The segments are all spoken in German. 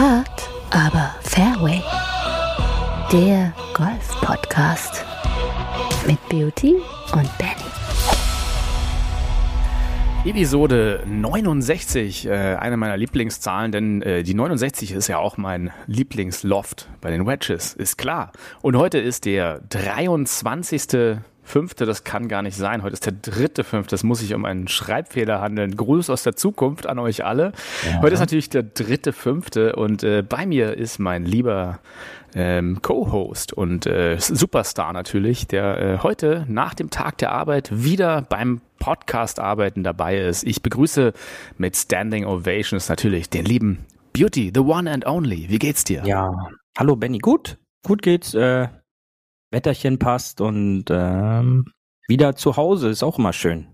Hard, aber Fairway. Der Golf-Podcast mit Beauty und Benny. Episode 69, äh, eine meiner Lieblingszahlen, denn äh, die 69 ist ja auch mein Lieblingsloft bei den Wedges, ist klar. Und heute ist der 23 fünfte, das kann gar nicht sein. Heute ist der dritte fünfte, das muss sich um einen Schreibfehler handeln. Gruß aus der Zukunft an euch alle. Ja. Heute ist natürlich der dritte fünfte und äh, bei mir ist mein lieber ähm, Co-Host und äh, Superstar natürlich, der äh, heute nach dem Tag der Arbeit wieder beim Podcast arbeiten dabei ist. Ich begrüße mit Standing Ovations natürlich den lieben Beauty, the one and only. Wie geht's dir? Ja, hallo Benny, gut, gut geht's. Äh, Wetterchen passt und ähm, wieder zu Hause ist auch immer schön.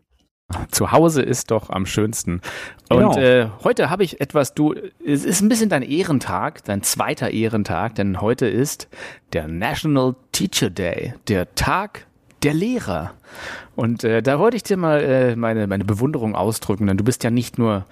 Zu Hause ist doch am schönsten. Genau. Und äh, heute habe ich etwas, du, es ist ein bisschen dein Ehrentag, dein zweiter Ehrentag, denn heute ist der National Teacher Day, der Tag der Lehrer. Und äh, da wollte ich dir mal äh, meine, meine Bewunderung ausdrücken, denn du bist ja nicht nur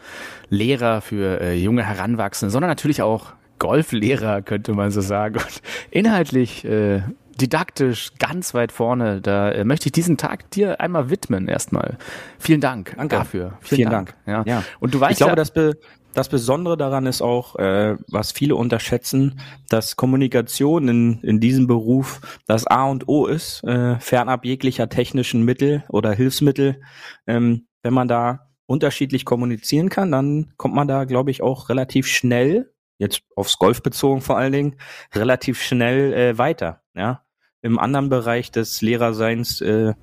Lehrer für äh, junge Heranwachsende, sondern natürlich auch Golflehrer, könnte man so sagen. Und inhaltlich äh, didaktisch ganz weit vorne. Da äh, möchte ich diesen Tag dir einmal widmen erstmal. Vielen Dank Danke. dafür. Vielen, Vielen Dank. Dank. Ja. ja. Und du weißt ich glaube, ja, das, Be das Besondere daran ist auch, äh, was viele unterschätzen, dass Kommunikation in, in diesem Beruf das A und O ist, äh, fernab jeglicher technischen Mittel oder Hilfsmittel. Ähm, wenn man da unterschiedlich kommunizieren kann, dann kommt man da, glaube ich, auch relativ schnell jetzt aufs Golf bezogen vor allen Dingen, relativ schnell äh, weiter. Ja, im anderen Bereich des Lehrerseins, äh,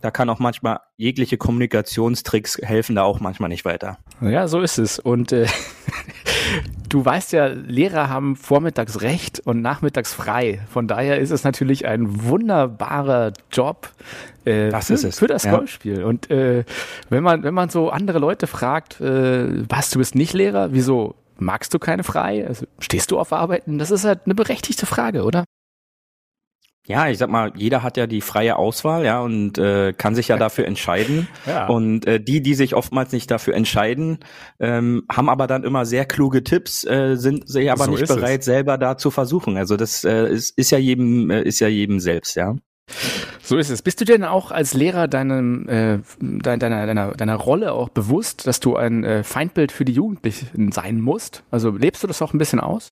da kann auch manchmal jegliche Kommunikationstricks helfen da auch manchmal nicht weiter. Ja, so ist es. Und äh, du weißt ja, Lehrer haben vormittags recht und nachmittags frei. Von daher ist es natürlich ein wunderbarer Job äh, das für, ist es. für das ja. Golfspiel. Und äh, wenn man wenn man so andere Leute fragt, äh, was du bist nicht Lehrer, wieso magst du keine frei? Also, stehst du auf Arbeiten? Das ist halt eine berechtigte Frage, oder? Ja, ich sag mal, jeder hat ja die freie Auswahl, ja, und äh, kann sich ja dafür entscheiden. Ja. Und äh, die, die sich oftmals nicht dafür entscheiden, ähm, haben aber dann immer sehr kluge Tipps, äh, sind sich aber so nicht bereit, es. selber da zu versuchen. Also das äh, ist, ist ja jedem, äh, ist ja jedem selbst, ja. So ist es. Bist du denn auch als Lehrer deinem, äh, deiner, deiner, deiner Rolle auch bewusst, dass du ein äh, Feindbild für die Jugendlichen sein musst? Also lebst du das auch ein bisschen aus?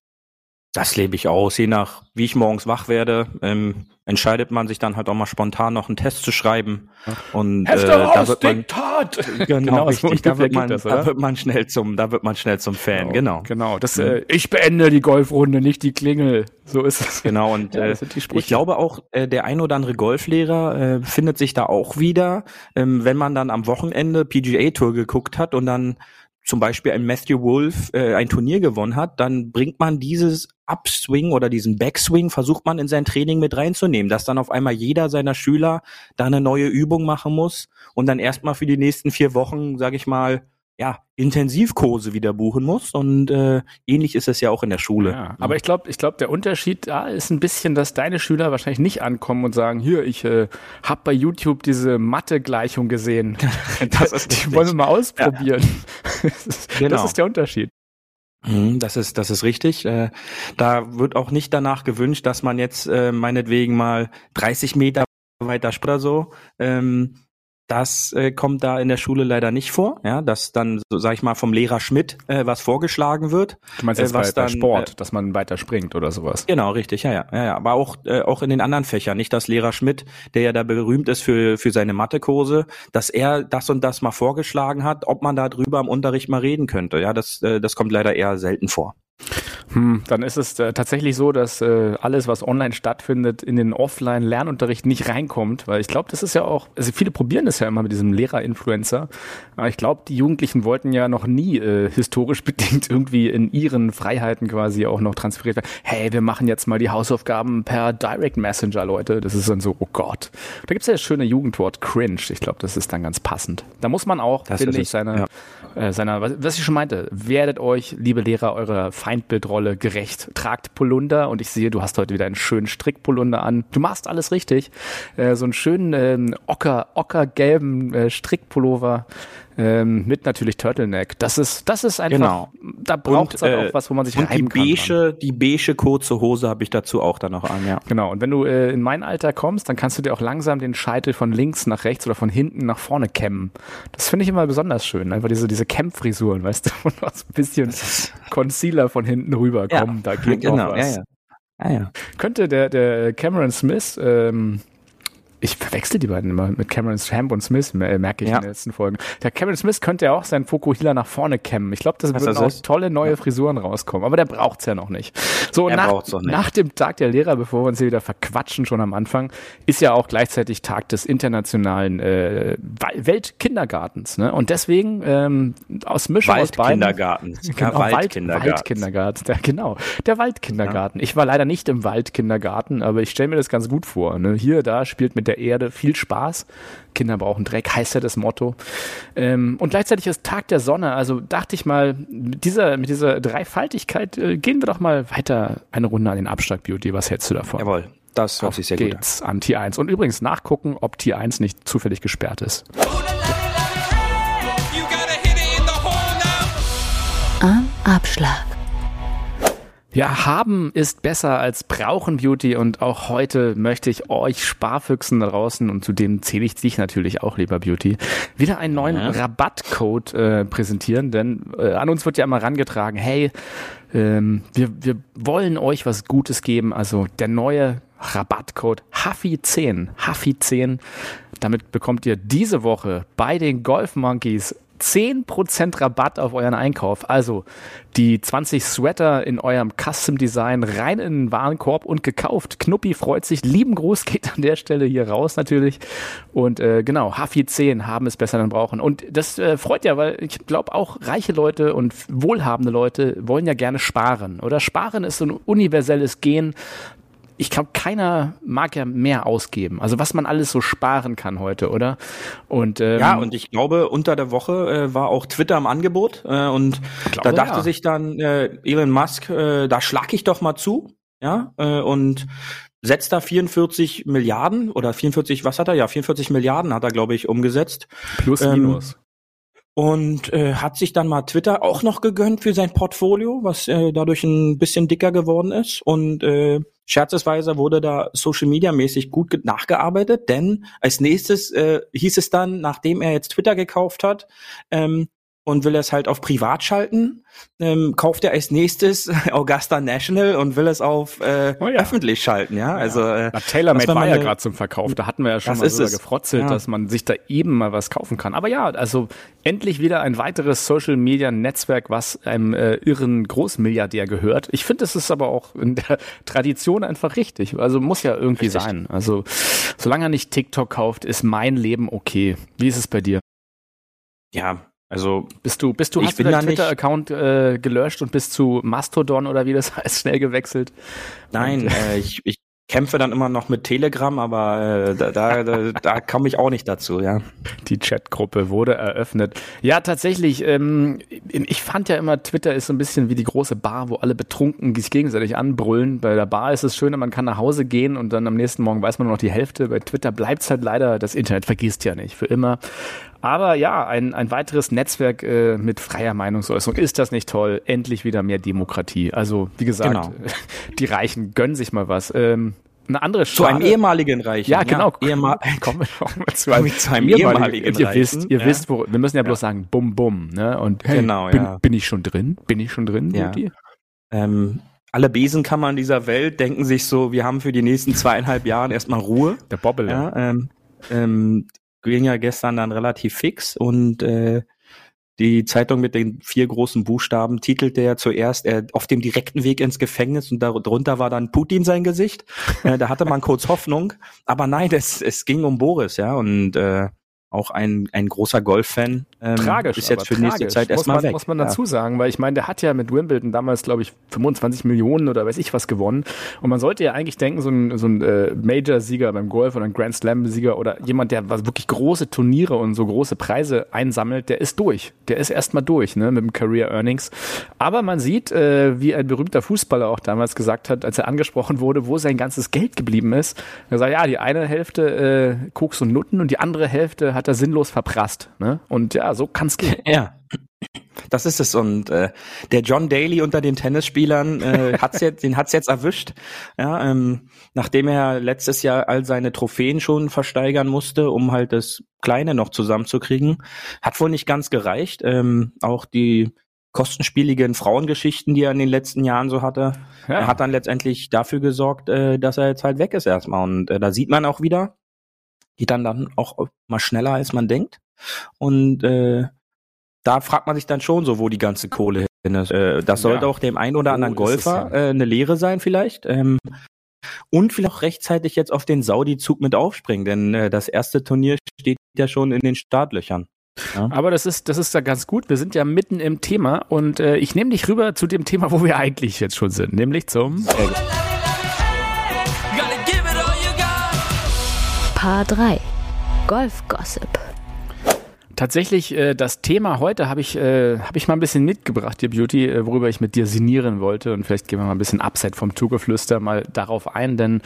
Das lebe ich aus. Je nach, wie ich morgens wach werde, ähm, entscheidet man sich dann halt auch mal spontan noch einen Test zu schreiben. Und äh, da wird man, Diktat! Genau, genau richtig. Da wird, man, das, da wird man schnell zum, da wird man schnell zum Fan. Genau. Genau. genau. Das, äh, ich beende die Golfrunde, nicht die Klingel. So ist es. Genau. Und ja, äh, ich glaube auch, äh, der ein oder andere Golflehrer äh, findet sich da auch wieder, ähm, wenn man dann am Wochenende PGA Tour geguckt hat und dann zum Beispiel ein Matthew Wolf äh, ein Turnier gewonnen hat, dann bringt man dieses Upswing oder diesen Backswing, versucht man in sein Training mit reinzunehmen, dass dann auf einmal jeder seiner Schüler da eine neue Übung machen muss und dann erstmal für die nächsten vier Wochen, sage ich mal, ja, Intensivkurse wieder buchen muss und äh, ähnlich ist es ja auch in der Schule. Ja, aber ich glaube, ich glaube, der Unterschied da ist ein bisschen, dass deine Schüler wahrscheinlich nicht ankommen und sagen, hier, ich äh, habe bei YouTube diese Mathe-Gleichung gesehen. das ist die wollen wir mal ausprobieren. Ja. das, genau. das ist der Unterschied. Mhm, das ist, das ist richtig. Äh, da wird auch nicht danach gewünscht, dass man jetzt äh, meinetwegen mal 30 Meter weiter oder so ähm, das äh, kommt da in der Schule leider nicht vor, ja, dass dann, so, sag ich mal, vom Lehrer Schmidt äh, was vorgeschlagen wird. Du meinst jetzt äh, was bei, dann, Sport, äh, dass man weiter springt oder sowas? Genau, richtig, ja, ja, ja, ja. Aber auch äh, auch in den anderen Fächern, nicht dass Lehrer Schmidt, der ja da berühmt ist für für seine Mathekurse, dass er das und das mal vorgeschlagen hat, ob man da drüber im Unterricht mal reden könnte. Ja, das äh, das kommt leider eher selten vor. Hm, dann ist es äh, tatsächlich so, dass äh, alles, was online stattfindet, in den Offline-Lernunterricht nicht reinkommt, weil ich glaube, das ist ja auch, also viele probieren das ja immer mit diesem Lehrer-Influencer, aber ich glaube, die Jugendlichen wollten ja noch nie äh, historisch bedingt irgendwie in ihren Freiheiten quasi auch noch transferiert werden. Hey, wir machen jetzt mal die Hausaufgaben per Direct Messenger, Leute. Das ist dann so, oh Gott. Da gibt's ja das schöne Jugendwort cringe. Ich glaube, das ist dann ganz passend. Da muss man auch, finde ich, seine, ja. Äh, seiner, was, was ich schon meinte, werdet euch, liebe Lehrer, eure Feindbildrolle gerecht. Tragt Polunder und ich sehe, du hast heute wieder einen schönen Strickpolunder an. Du machst alles richtig. Äh, so einen schönen äh, ocker, ockergelben äh, Strickpullover ähm, mit natürlich Turtleneck. Das ist, das ist einfach, Genau. da braucht es halt äh, auch was, wo man sich Und die reiben kann. dran. beige, die beige kurze Hose habe ich dazu auch dann noch an, ja. Genau, und wenn du äh, in mein Alter kommst, dann kannst du dir auch langsam den Scheitel von links nach rechts oder von hinten nach vorne kämmen. Das finde ich immer besonders schön. Einfach diese, diese Kämmfrisuren, weißt du, wo noch so ein bisschen Concealer von hinten rüberkommen. da geht genau, was. ja, ja. Ja, ja. Könnte der, der Cameron Smith, ähm, ich verwechsel die beiden immer mit Cameron Champ und Smith, mer- merke ich Ja. in den letzten Folgen. Der Cameron Smith könnte ja auch seinen Fokuhila nach vorne kämmen. Ich glaube, das Was würden auch ist? tolle neue Frisuren rauskommen. Aber der braucht's ja noch nicht. So, nach, noch nicht. nach dem Tag der Lehrer, bevor wir uns hier wieder verquatschen, schon am Anfang, ist ja auch gleichzeitig Tag des internationalen äh, Weltkindergartens. Ne? Und deswegen ähm, aus Mischung aus beiden. Waldkindergarten. Genau, Ja, Wald, Waldkindergarten. Waldkindergarten. Der, genau, der Waldkindergarten. Ich war leider nicht im Waldkindergarten, aber ich stelle mir das ganz gut vor. Ne? Hier, da spielt mit der Erde viel Spaß. Kinder brauchen Dreck, heißt ja das Motto. Ähm, und gleichzeitig ist Tag der Sonne. Also dachte ich mal, mit dieser, mit dieser Dreifaltigkeit äh, gehen wir doch mal weiter eine Runde an den Abschlag Beauty. Was hältst du davon? Jawohl, das hört Auf sich sehr gut an. geht's an Tier 1. Und übrigens nachgucken, ob Tier 1 nicht zufällig gesperrt ist. You gotta Ja, haben ist besser als brauchen Beauty. Und auch heute möchte ich euch Sparfüchsen da draußen und zu dem zähle ich dich natürlich auch, lieber Beauty, wieder einen neuen Rabattcode äh, präsentieren, denn äh, an uns wird ja immer rangetragen, hey, ähm, wir, wir wollen euch was Gutes geben, also der neue Rabattcode HAFI10, HAFI10, damit bekommt ihr diese Woche bei den Golf Monkeys 10% Rabatt auf euren Einkauf. Also die 20 Sweater in eurem Custom Design rein in den Warenkorb und gekauft. Knuppi freut sich. Lieben Gruß geht an der Stelle hier raus natürlich. Und äh, genau, Hafi 10 haben es besser dann brauchen. Und das äh, freut ja, weil ich glaube auch reiche Leute und wohlhabende Leute wollen ja gerne sparen. Oder sparen ist so ein universelles Gen ich glaube, keiner mag ja mehr ausgeben. Also was man alles so sparen kann heute, oder? Und ähm, Ja, und ich glaube, unter der Woche äh, war auch Twitter im Angebot äh, und glaube, da dachte ja. sich dann äh, Elon Musk, äh, da schlag ich doch mal zu, ja, äh, und setzt da 44 Milliarden oder 44, was hat er? Ja, 44 Milliarden hat er, glaube ich, umgesetzt plus ähm, minus. Und äh, hat sich dann mal Twitter auch noch gegönnt für sein Portfolio, was äh, dadurch ein bisschen dicker geworden ist. Und äh, scherzesweise wurde da Social Media mäßig gut ge- nachgearbeitet, denn als nächstes äh, hieß es dann, nachdem er jetzt Twitter gekauft hat, ähm, und will es halt auf privat schalten, ähm, kauft er als nächstes Augusta National und will es auf äh, Oh ja. öffentlich schalten, ja. Also äh, Na, TaylorMade war ja gerade zum Verkauf. Da hatten wir ja schon mal drüber es. gefrotzelt, Ja. dass man sich da eben mal was kaufen kann. Aber ja, also endlich wieder ein weiteres Social Media Netzwerk, was einem äh, irren Großmilliardär gehört. Ich finde, das ist aber auch in der Tradition einfach richtig. Also muss ja irgendwie Richtig. sein. Also solange er nicht TikTok kauft, ist mein Leben okay. Wie ist es bei dir? ja, also Bist du, bist du, hast du deinen Twitter-Account äh, gelöscht und bist zu Mastodon oder wie das heißt, schnell gewechselt? Nein, äh, ich, ich kämpfe dann immer noch mit Telegram, aber äh, da, da, da, da komme ich auch nicht dazu, ja. Die Chatgruppe wurde eröffnet. Ja, tatsächlich. Ähm, ich fand ja immer, Twitter ist so ein bisschen wie die große Bar, wo alle betrunken sich gegenseitig anbrüllen. Bei der Bar ist es schöner, man kann nach Hause gehen und dann am nächsten Morgen weiß man nur noch die Hälfte. Bei Twitter bleibt's halt leider, das Internet vergisst ja nicht, für immer. Aber ja, ein, ein weiteres Netzwerk äh, mit freier Meinungsäußerung. Ist das nicht toll? Endlich wieder mehr Demokratie. Also, wie gesagt, Genau. die Reichen gönnen sich mal was. Ähm, eine andere Zu einem Schade- ehemaligen Reichen. ja, genau. Ehemal Kommen wir zu einem, Zu einem ehemaligen Ihr Reichen, wisst, ihr ja. wisst, wo, wir müssen ja bloß sagen, bum, bum, ne? Und hey, Genau, bin, ja. bin ich schon drin? Bin ich schon drin? Ja. Ähm, alle Besenkammern dieser Welt denken sich so, wir haben für die nächsten zweieinhalb Jahren erstmal Ruhe. Der Bobbele. Ja, ähm, ähm, ging ja gestern dann relativ fix und äh, die Zeitung mit den vier großen Buchstaben titelte ja zuerst äh, auf dem direkten Weg ins Gefängnis und darunter war dann Putin sein Gesicht. Äh, da hatte man kurz Hoffnung, aber nein, es, es ging um Boris, ja, und äh, auch ein, ein großer Golf-Fan ähm, Tragisch. ist jetzt für die nächste. Zeit erstmal weg. Muss man dazu sagen, weil ich meine, der hat ja mit Wimbledon damals, glaube ich, 25 Millionen oder weiß ich was gewonnen. Und man sollte ja eigentlich denken, so ein, so ein äh, Major-Sieger beim Golf oder ein Grand Slam-Sieger oder jemand, der was wirklich große Turniere und so große Preise einsammelt, der ist durch. Der ist erstmal durch, ne, mit dem Career Earnings. Aber man sieht, äh, wie ein berühmter Fußballer auch damals gesagt hat, als er angesprochen wurde, wo sein ganzes Geld geblieben ist. Er sagt, ja, die eine Hälfte äh, Koks und Nutten und die andere Hälfte hat hat er sinnlos verprasst. Ne? Und ja, so kann es gehen. Ja. Das ist es. Und äh, der John Daly unter den Tennisspielern äh, hat's jetzt, den hat's jetzt erwischt. Ja, ähm, nachdem er letztes Jahr all seine Trophäen schon versteigern musste, um halt das Kleine noch zusammenzukriegen, hat wohl nicht ganz gereicht. Ähm, auch die kostenspieligen Frauengeschichten, die er in den letzten Jahren so hatte, ja. er hat dann letztendlich dafür gesorgt, äh, dass er jetzt halt weg ist erstmal. Und äh, da sieht man auch wieder, geht dann dann auch mal schneller, als man denkt. Und äh, da fragt man sich dann schon so, wo die ganze Kohle hin ist. Äh, das sollte ja. auch dem einen oder anderen Golfer äh, eine Lehre sein vielleicht. Ähm, und vielleicht auch rechtzeitig jetzt auf den Saudi-Zug mit aufspringen, denn äh, das erste Turnier steht ja schon in den Startlöchern. Ja. Aber das ist, das ist ja ganz gut. Wir sind ja mitten im Thema und äh, ich nehme dich rüber zu dem Thema, wo wir eigentlich jetzt schon sind, nämlich zum Paar 3 Golf Gossip tatsächlich äh, das Thema heute habe ich, äh, hab ich mal ein bisschen mitgebracht, dir Beauty, äh, worüber ich mit dir sinnieren wollte. Und vielleicht gehen wir mal ein bisschen abseits vom Tourgeflüster mal darauf ein, denn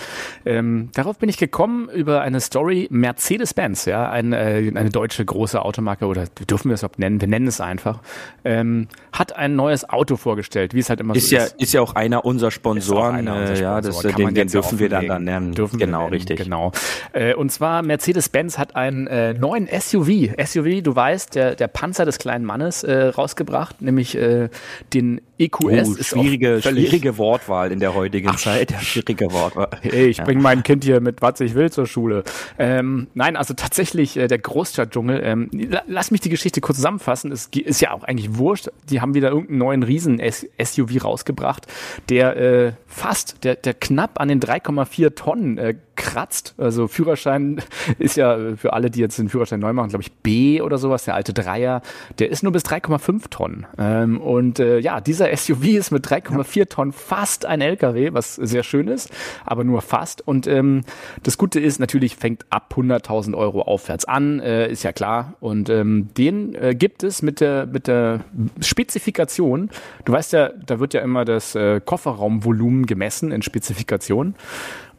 ähm, darauf bin ich gekommen über eine Story Mercedes-Benz, ja, ein, äh, eine deutsche große Automarke oder dürfen wir es überhaupt nennen, wir nennen es einfach, ähm, hat ein neues Auto vorgestellt, wie es halt immer ist so ja, ist. Ist ja auch einer unserer Sponsoren, einer unserer Sponsor. ja, das, den, den dürfen wir dann, dann nennen. Dürfen genau, nennen, richtig. Genau. Äh, und zwar Mercedes-Benz hat einen äh, neuen SUV, SUV du weißt, der, der Panzer des kleinen Mannes äh, rausgebracht, nämlich äh, den EQS. Oh, schwierige, schwierige Wortwahl in der heutigen Ach, Zeit. Schwierige Wortwahl. Hey, ich ja. bringe mein Kind hier mit was ich will zur Schule. Ähm, nein, also tatsächlich äh, der Großstadtdschungel. Ähm, lass mich die Geschichte kurz zusammenfassen. Es ist ja auch eigentlich wurscht. Die haben wieder irgendeinen neuen Riesen-SUV rausgebracht, der äh, fast, der, der knapp an den 3,4 Tonnen äh, kratzt. Also Führerschein ist ja äh, für alle, die jetzt den Führerschein neu machen, glaube ich, B oder sowas, der alte Dreier, der ist nur bis 3,5 Tonnen. Ähm, und äh, ja, dieser SUV ist mit 3,4 Tonnen fast ein LKW, was sehr schön ist, aber nur fast. Und ähm, das Gute ist, natürlich fängt ab 100.000 Euro aufwärts an, äh, ist ja klar. Und ähm, den äh, gibt es mit der, mit der Spezifikation. Du weißt ja, da wird ja immer das äh, Kofferraumvolumen gemessen in Spezifikationen.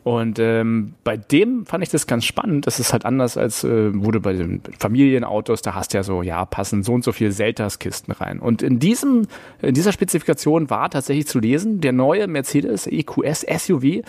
Und ähm, bei dem fand ich das ganz spannend. Das ist halt anders als äh, wurde bei den Familienautos. Da hast du ja so, ja, passen so und so viel Seltas-Kisten rein. Und in diesem, in dieser Spezifikation war tatsächlich zu lesen, der neue Mercedes EQS SUV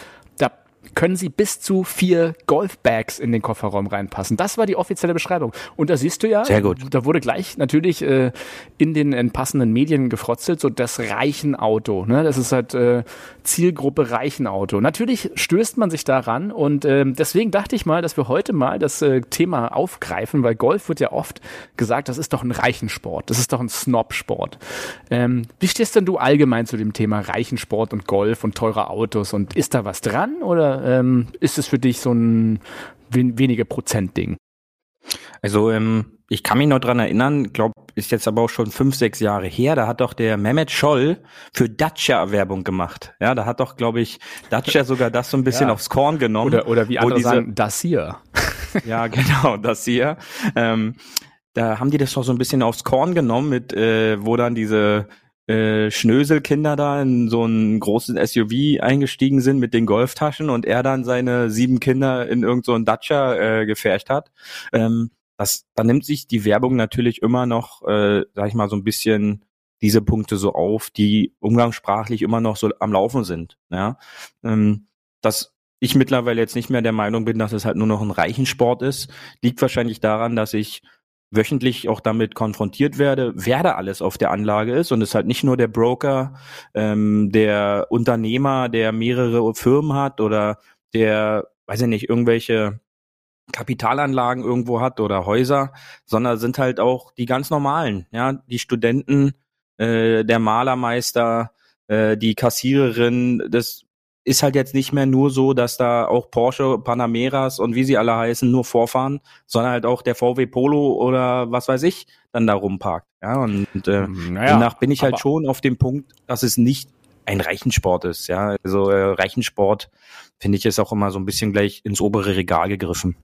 können sie bis zu vier Golfbags in den Kofferraum reinpassen. Das war die offizielle Beschreibung. Und da siehst du ja, Sehr gut. da wurde gleich natürlich äh, in den in passenden Medien gefrotzelt, so das Reichenauto. Ne? Das ist halt äh, Zielgruppe Reichenauto. Natürlich stößt man sich daran und äh, deswegen dachte ich mal, dass wir heute mal das äh, Thema aufgreifen, weil Golf wird ja oft gesagt, das ist doch ein Reichensport, das ist doch ein Snobsport. Ähm, wie stehst denn du allgemein zu dem Thema Reichensport und Golf und teure Autos und ist da was dran oder ähm, ist es für dich so ein wen wenige Prozent-Ding? Also ähm, ich kann mich noch dran erinnern, glaube ist jetzt aber auch schon fünf, sechs Jahre her, da hat doch der Mehmet Scholl für Dacia Werbung gemacht. Ja, da hat doch, glaube ich, Dacia sogar das so ein bisschen ja. aufs Korn genommen. Oder, oder wie andere diese, sagen, das hier. ja, genau, das hier. Ähm, da haben die das doch so ein bisschen aufs Korn genommen, mit äh, wo dann diese äh, Schnöselkinder da in so ein großes SUV eingestiegen sind mit den Golftaschen und er dann seine sieben Kinder in irgendein so Dacia äh, gefärcht hat. Ähm, das, da nimmt sich die Werbung natürlich immer noch, äh, sag ich mal, so ein bisschen diese Punkte so auf, die umgangssprachlich immer noch so am Laufen sind. Ja, ähm, dass ich mittlerweile jetzt nicht mehr der Meinung bin, dass es halt nur noch ein Reichensport ist, liegt wahrscheinlich daran, dass ich wöchentlich auch damit konfrontiert werde, wer da alles auf der Anlage ist. Und es halt nicht nur der Broker, ähm, der Unternehmer, der mehrere Firmen hat oder der, weiß ich nicht, irgendwelche Kapitalanlagen irgendwo hat oder Häuser, sondern sind halt auch die ganz normalen, ja, die Studenten, äh, der Malermeister, äh, die Kassiererin, das ist halt jetzt nicht mehr nur so, dass da auch Porsche, Panameras und wie sie alle heißen, nur vorfahren, sondern halt auch der VW Polo oder was weiß ich dann da rumparkt. Ja, und äh, naja, demnach bin ich halt schon auf dem Punkt, dass es nicht ein Reichensport ist. Ja, also äh, Reichensport finde ich ist auch immer so ein bisschen gleich ins obere Regal gegriffen.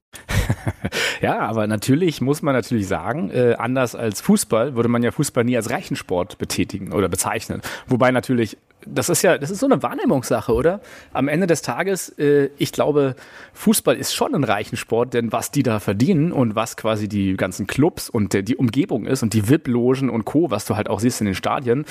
ja, aber natürlich muss man natürlich sagen, äh, anders als Fußball würde man ja Fußball nie als Reichensport betätigen oder bezeichnen. Wobei natürlich das ist ja, das ist so eine Wahrnehmungssache, oder? Am Ende des Tages, äh, ich glaube, Fußball ist schon ein reichen Sport, denn was die da verdienen und was quasi die ganzen Clubs und äh, die Umgebung ist und die VIP-Logen und Co., was du halt auch siehst in den Stadien,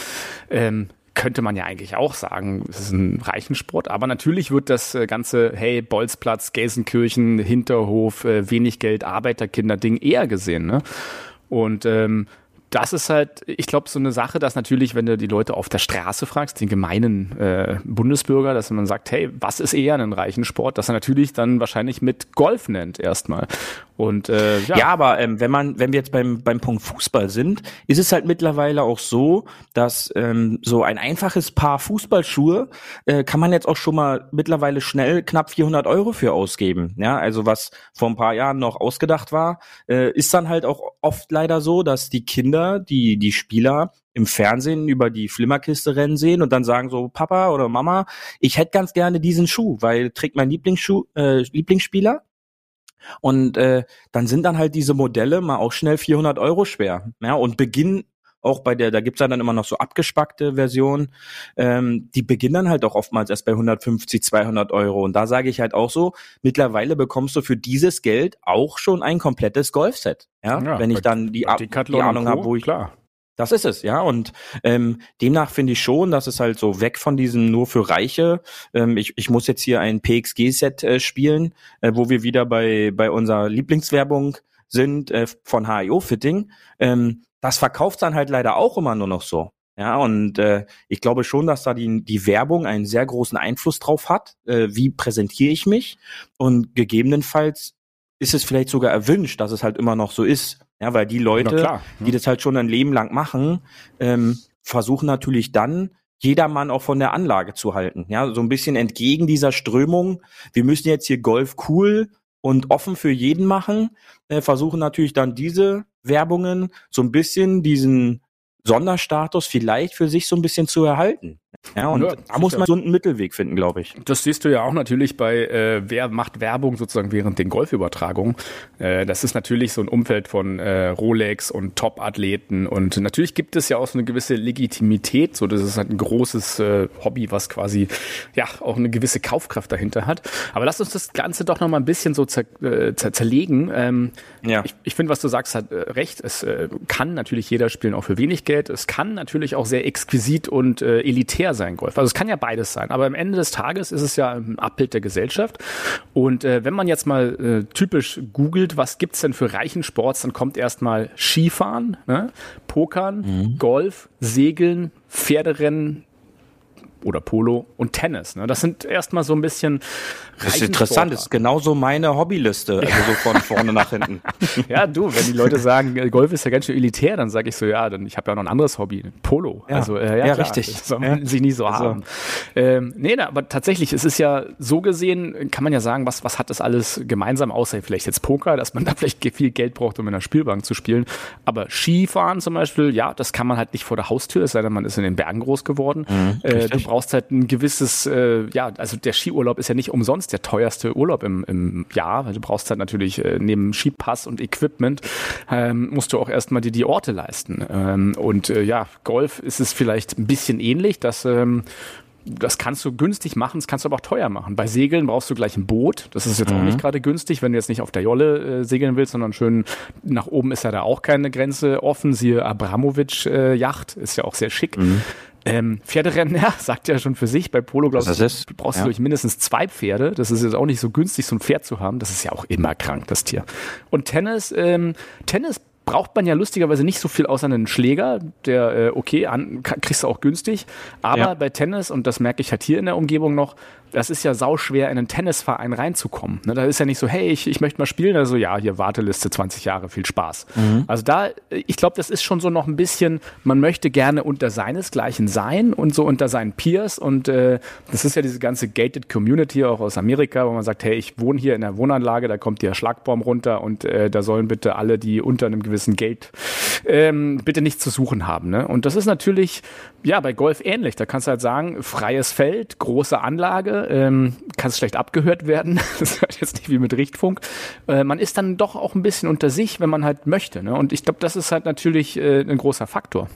ähm, könnte man ja eigentlich auch sagen, es ist ein reichen Sport. Aber natürlich wird das äh, ganze, hey, Bolzplatz, Gelsenkirchen, Hinterhof, äh, wenig Geld, Arbeiterkinder-Ding eher gesehen. Ne? Und ähm, das ist halt, ich glaube, so eine Sache, dass natürlich, wenn du die Leute auf der Straße fragst, den gemeinen äh, Bundesbürger, dass man sagt, hey, was ist eher ein reichen Sport, dass er natürlich dann wahrscheinlich mit Golf nennt erstmal. Und äh, ja. ja, aber ähm, wenn man, wenn wir jetzt beim beim Punkt Fußball sind, ist es halt mittlerweile auch so, dass ähm, so ein einfaches Paar Fußballschuhe äh, kann man jetzt auch schon mal mittlerweile schnell knapp 400 Euro für ausgeben. Ja, also was vor ein paar Jahren noch ausgedacht war, äh, ist dann halt auch oft leider so, dass die Kinder, die die Spieler im Fernsehen über die Flimmerkiste rennen sehen und dann sagen so Papa oder Mama, ich hätte ganz gerne diesen Schuh, weil trägt mein Lieblingsschuh äh, Lieblingsspieler und äh, dann sind dann halt diese Modelle mal auch schnell 400 Euro schwer. Ja, und beginnen auch bei der, da gibt's ja dann immer noch so abgespackte Versionen, ähm, die beginnen dann halt auch oftmals erst bei 150, 200 Euro. Und da sage ich halt auch so, mittlerweile bekommst du für dieses Geld auch schon ein komplettes Golfset. Ja, ja wenn ich dann die, die, die Ahnung habe, wo ich, klar. Das ist es, ja. Und ähm, demnach finde ich schon, dass es halt so weg von diesem nur für Reiche. Ähm, ich, ich muss jetzt hier ein PXG-Set äh, spielen, äh, wo wir wieder bei, bei unserer Lieblingswerbung sind äh, von HIO Fitting. Ähm, das verkauft dann halt leider auch immer nur noch so. Ja, und äh, ich glaube schon, dass da die, die Werbung einen sehr großen Einfluss drauf hat. Äh, wie präsentiere ich mich? Und gegebenenfalls ist es vielleicht sogar erwünscht, dass es halt immer noch so ist. Ja, weil die Leute, klar, ja. die das halt schon ein Leben lang machen, ähm, versuchen natürlich dann, jedermann auch von der Anlage zu halten. Ja, so ein bisschen entgegen dieser Strömung. Wir müssen jetzt hier Golf cool und offen für jeden machen, äh, versuchen natürlich dann diese Werbungen so ein bisschen diesen Sonderstatus vielleicht für sich so ein bisschen zu erhalten. Ja, und ja, da muss man so einen Mittelweg finden, glaube ich. Das siehst du ja auch natürlich bei, äh, wer macht Werbung sozusagen während den Golfübertragungen. Äh, das ist natürlich so ein Umfeld von äh, Rolex und Top-Athleten und natürlich gibt es ja auch so eine gewisse Legitimität, so das ist halt ein großes äh, Hobby, was quasi ja auch eine gewisse Kaufkraft dahinter hat. Aber lass uns das Ganze doch noch mal ein bisschen so zer, äh, zer zerlegen. Ähm, ja. Ich, ich finde, was du sagst, hat äh, recht. Es äh, kann natürlich jeder spielen, auch für wenig Geld. Es kann natürlich auch sehr exquisit und äh, elitär sein, Golf. Also es kann ja beides sein, aber am Ende des Tages ist es ja ein Abbild der Gesellschaft. Und äh, wenn man jetzt mal äh, typisch googelt, was gibt's denn für reichen Sports, dann kommt erstmal Skifahren, ne? Pokern, mhm. Golf, Segeln, Pferderennen, oder Polo und Tennis. Ne? Das sind erstmal so ein bisschen. Das ist interessant, das ist genauso meine Hobbyliste, also so von vorne nach hinten. Ja, du, wenn die Leute sagen, Golf ist ja ganz schön elitär, dann sage ich so, ja, dann ich habe ja noch ein anderes Hobby, Polo. Ja, also äh, ja, ja klar, richtig. Das soll man sich nie so also. haben. Ähm, nee, na, aber tatsächlich, es ist ja so gesehen, kann man ja sagen, was, was hat das alles gemeinsam, außer vielleicht jetzt Poker, dass man da vielleicht viel Geld braucht, um in einer Spielbank zu spielen. Aber Skifahren zum Beispiel, ja, das kann man halt nicht vor der Haustür, es sei denn, man ist in den Bergen groß geworden. Mhm, äh, brauchst halt ein gewisses, äh, ja, also der Skiurlaub ist ja nicht umsonst der teuerste Urlaub im, im Jahr, weil du brauchst halt natürlich äh, neben Skipass und Equipment, ähm, musst du auch erstmal dir die Orte leisten. Ähm, und äh, ja, Golf ist es vielleicht ein bisschen ähnlich, dass ähm, das kannst du günstig machen, das kannst du aber auch teuer machen. Bei Segeln brauchst du gleich ein Boot. Das ist jetzt mhm. auch nicht gerade günstig, wenn du jetzt nicht auf der Jolle äh, segeln willst, sondern schön nach oben ist ja da auch keine Grenze offen. Siehe Abramovic äh, Yacht, ist ja auch sehr schick. Mhm. Ähm, Pferderennen, ja, sagt ja schon für sich. Bei Polo, glaubst du, brauchst ja. du durch mindestens zwei Pferde. Das ist jetzt auch nicht so günstig, so ein Pferd zu haben. Das ist ja auch immer krank, das Tier. Und Tennis, ähm, Tennis braucht man ja lustigerweise nicht so viel außer einen Schläger, der, äh, okay, an, kriegst du auch günstig. Aber ja. bei Tennis, und das merke ich halt hier in der Umgebung noch, das ist ja sauschwer, in einen Tennisverein reinzukommen. Ne, da ist ja nicht so, hey, ich, ich möchte mal spielen. Also ja, hier Warteliste 20 Jahre, viel Spaß. Mhm. Also da, ich glaube, das ist schon so noch ein bisschen, man möchte gerne unter seinesgleichen sein und so unter seinen Peers. Und äh, das ist ja diese ganze gated Community auch aus Amerika, wo man sagt, hey, ich wohne hier in der Wohnanlage, da kommt der Schlagbaum runter und äh, da sollen bitte alle, die unter einem gewissen Gate ähm, bitte nichts zu suchen haben. Ne? Und das ist natürlich, ja, bei Golf ähnlich. Da kannst du halt sagen, freies Feld, große Anlage, ähm, kann es schlecht abgehört werden. das ist halt jetzt nicht wie mit Richtfunk. Äh, man ist dann doch auch ein bisschen unter sich, wenn man halt möchte. Ne? Und ich glaube, das ist halt natürlich äh, ein großer Faktor.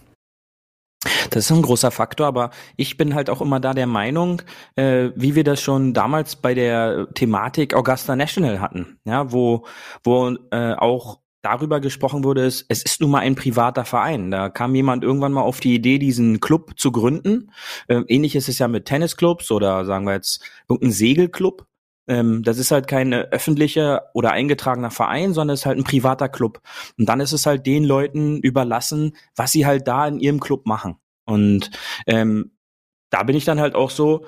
Das ist ein großer Faktor, aber ich bin halt auch immer da der Meinung, äh, wie wir das schon damals bei der Thematik Augusta National hatten, ja, wo, wo äh, auch darüber gesprochen wurde, ist, es ist nun mal ein privater Verein. Da kam jemand irgendwann mal auf die Idee, diesen Club zu gründen. Ähm, ähnlich ist es ja mit Tennisclubs oder sagen wir jetzt irgendein Segelclub. Ähm, das ist halt kein öffentlicher oder eingetragener Verein, sondern es ist halt ein privater Club. Und dann ist es halt den Leuten überlassen, was sie halt da in ihrem Club machen. Und ähm, da bin ich dann halt auch so,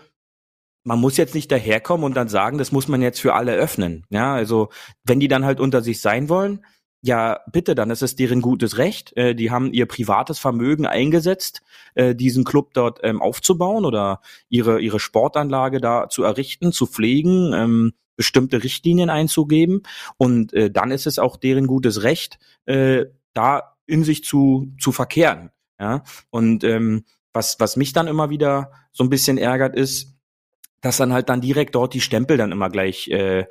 man muss jetzt nicht daherkommen und dann sagen, das muss man jetzt für alle öffnen. Ja, also wenn die dann halt unter sich sein wollen, ja, bitte, dann ist es deren gutes Recht. Äh, die haben ihr privates Vermögen eingesetzt, äh, diesen Club dort ähm, aufzubauen oder ihre, ihre Sportanlage da zu errichten, zu pflegen, ähm, bestimmte Richtlinien einzugeben. Und äh, dann ist es auch deren gutes Recht, äh, da in sich zu, zu verkehren. Ja, und ähm, was, was mich dann immer wieder so ein bisschen ärgert, ist, dass dann halt dann direkt dort die Stempel dann immer gleich äh,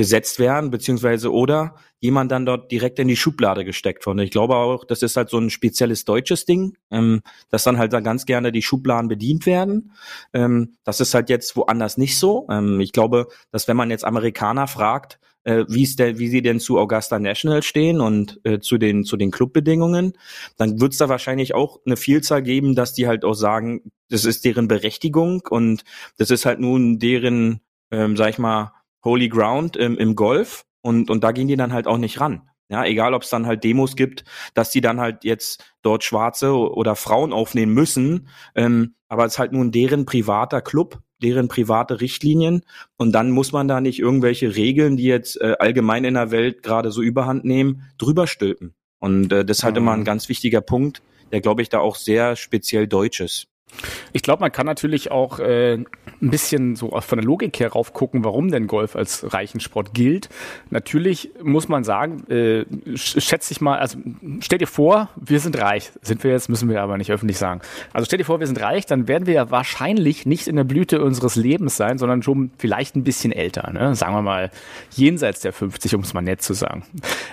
gesetzt werden, beziehungsweise oder jemand dann dort direkt in die Schublade gesteckt wurde. Ich glaube auch, das ist halt so ein spezielles deutsches Ding, ähm, dass dann halt dann ganz gerne die Schubladen bedient werden. Ähm, das ist halt jetzt woanders nicht so. Ähm, ich glaube, dass wenn man jetzt Amerikaner fragt, äh, wie ist der, wie sie denn zu Augusta National stehen und äh, zu den zu den Clubbedingungen, dann wird es da wahrscheinlich auch eine Vielzahl geben, dass die halt auch sagen, das ist deren Berechtigung und das ist halt nun deren, ähm, sag ich mal, Holy Ground im, im Golf und, und da gehen die dann halt auch nicht ran. Ja, egal ob es dann halt Demos gibt, dass die dann halt jetzt dort Schwarze oder Frauen aufnehmen müssen, ähm, aber es ist halt nun deren privater Club, deren private Richtlinien und dann muss man da nicht irgendwelche Regeln, die jetzt äh, allgemein in der Welt gerade so überhand nehmen, drüber stülpen. Und äh, das ist halt mhm. immer ein ganz wichtiger Punkt, der glaube ich da auch sehr speziell deutsch ist. Ich glaube, man kann natürlich auch äh, ein bisschen so von der Logik her rauf gucken, warum denn Golf als Reichensport gilt. Natürlich muss man sagen, äh, schätze ich mal, also stell dir vor, wir sind reich. Sind wir jetzt, müssen wir aber nicht öffentlich sagen. Also stell dir vor, wir sind reich, dann werden wir ja wahrscheinlich nicht in der Blüte unseres Lebens sein, sondern schon vielleicht ein bisschen älter. Ne? Sagen wir mal jenseits der 50, um es mal nett zu sagen.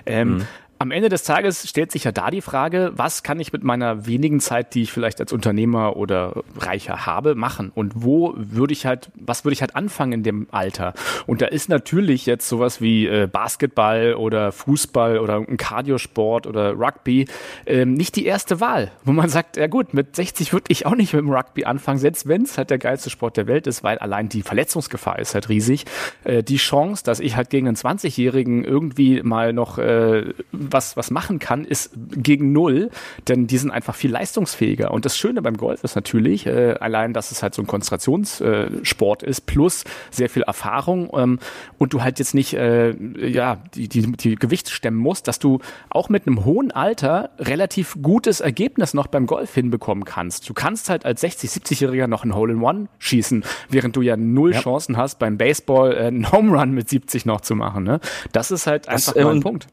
Ähm, mhm am Ende des Tages stellt sich ja da die Frage, was kann ich mit meiner wenigen Zeit, die ich vielleicht als Unternehmer oder Reicher habe, machen? Und wo würde ich halt, was würde ich halt anfangen in dem Alter? Und da ist natürlich jetzt sowas wie äh, Basketball oder Fußball oder ein Cardiosport oder Rugby ähm, nicht die erste Wahl, wo man sagt, ja gut, mit 60 würde ich auch nicht mit dem Rugby anfangen, selbst wenn es halt der geilste Sport der Welt ist, weil allein die Verletzungsgefahr ist halt riesig. Äh, die Chance, dass ich halt gegen einen 20-Jährigen irgendwie mal noch äh, was, was machen kann, ist gegen null, denn die sind einfach viel leistungsfähiger. Und das Schöne beim Golf ist natürlich, äh, allein, dass es halt so ein Konzentrationssport äh, ist, plus sehr viel Erfahrung ähm, und du halt jetzt nicht äh, ja, die, die, die Gewicht stemmen musst, dass du auch mit einem hohen Alter relativ gutes Ergebnis noch beim Golf hinbekommen kannst. Du kannst halt als 60, 70-Jähriger noch ein Hole-in-One schießen, während du ja null ja. Chancen hast, beim Baseball äh, einen Home Run mit 70 noch zu machen. Ne? Das ist halt einfach das, äh, ein Punkt.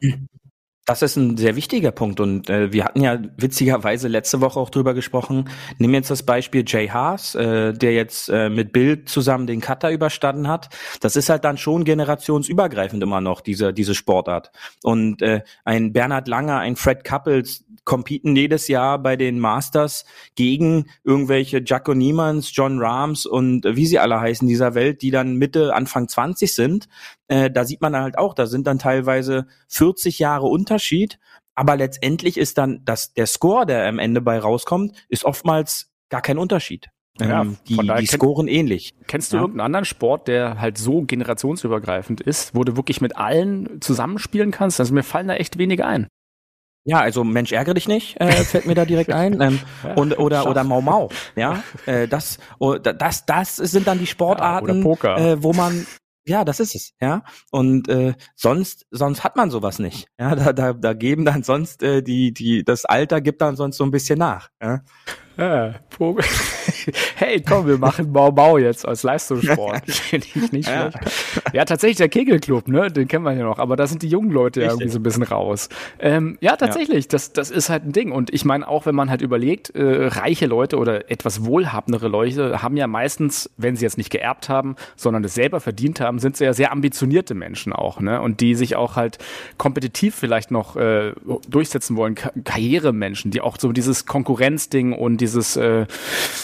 Das ist ein sehr wichtiger Punkt und äh, wir hatten ja witzigerweise letzte Woche auch drüber gesprochen. Nimm jetzt das Beispiel Jay Haas, äh, der jetzt äh, mit Bill zusammen den Cutter überstanden hat. Das ist halt dann schon generationsübergreifend immer noch diese diese Sportart. Und äh, ein Bernhard Langer, ein Fred Couples, competen jedes Jahr bei den Masters gegen irgendwelche Jacko Niemanns, John Rahms und wie sie alle heißen dieser Welt, die dann Mitte, Anfang 20 sind. Äh, da sieht man dann halt auch, da sind dann teilweise 40 Jahre Unterschied. Aber letztendlich ist dann das, der Score, der am Ende bei rauskommt, ist oftmals gar kein Unterschied. Ja, ähm, die, die scoren ähnlich. Kennst du ja. irgendeinen anderen Sport, der halt so generationsübergreifend ist, wo du wirklich mit allen zusammenspielen kannst? Also mir fallen da echt wenige ein. Ja, also Mensch ärgere dich nicht, äh, fällt mir da direkt ein. Ähm, und oder oder Mau Mau, ja, äh, das oh, das das sind dann die Sportarten, ja, äh, wo man ja, das ist es, ja. Und äh, sonst sonst hat man sowas nicht. Ja, da da, da geben dann sonst äh, die die das Alter gibt dann sonst so ein bisschen nach. Ja. Ja, hey, komm, wir machen Mau Mau jetzt als Leistungssport. Finde ich nicht ja. schlecht. Ja, tatsächlich der Kegelclub, ne? Den kennen wir ja noch, aber da sind die jungen Leute ja irgendwie so ein bisschen raus. Ähm, ja, tatsächlich, ja. Das, das ist halt ein Ding. Und ich meine, auch wenn man halt überlegt, äh, reiche Leute oder etwas wohlhabendere Leute haben ja meistens, wenn sie jetzt nicht geerbt haben, sondern es selber verdient haben, sind sie ja sehr ambitionierte Menschen auch, ne? Und die sich auch halt kompetitiv vielleicht noch äh, durchsetzen wollen, Ka Karrieremenschen, die auch so dieses Konkurrenzding und dieses äh,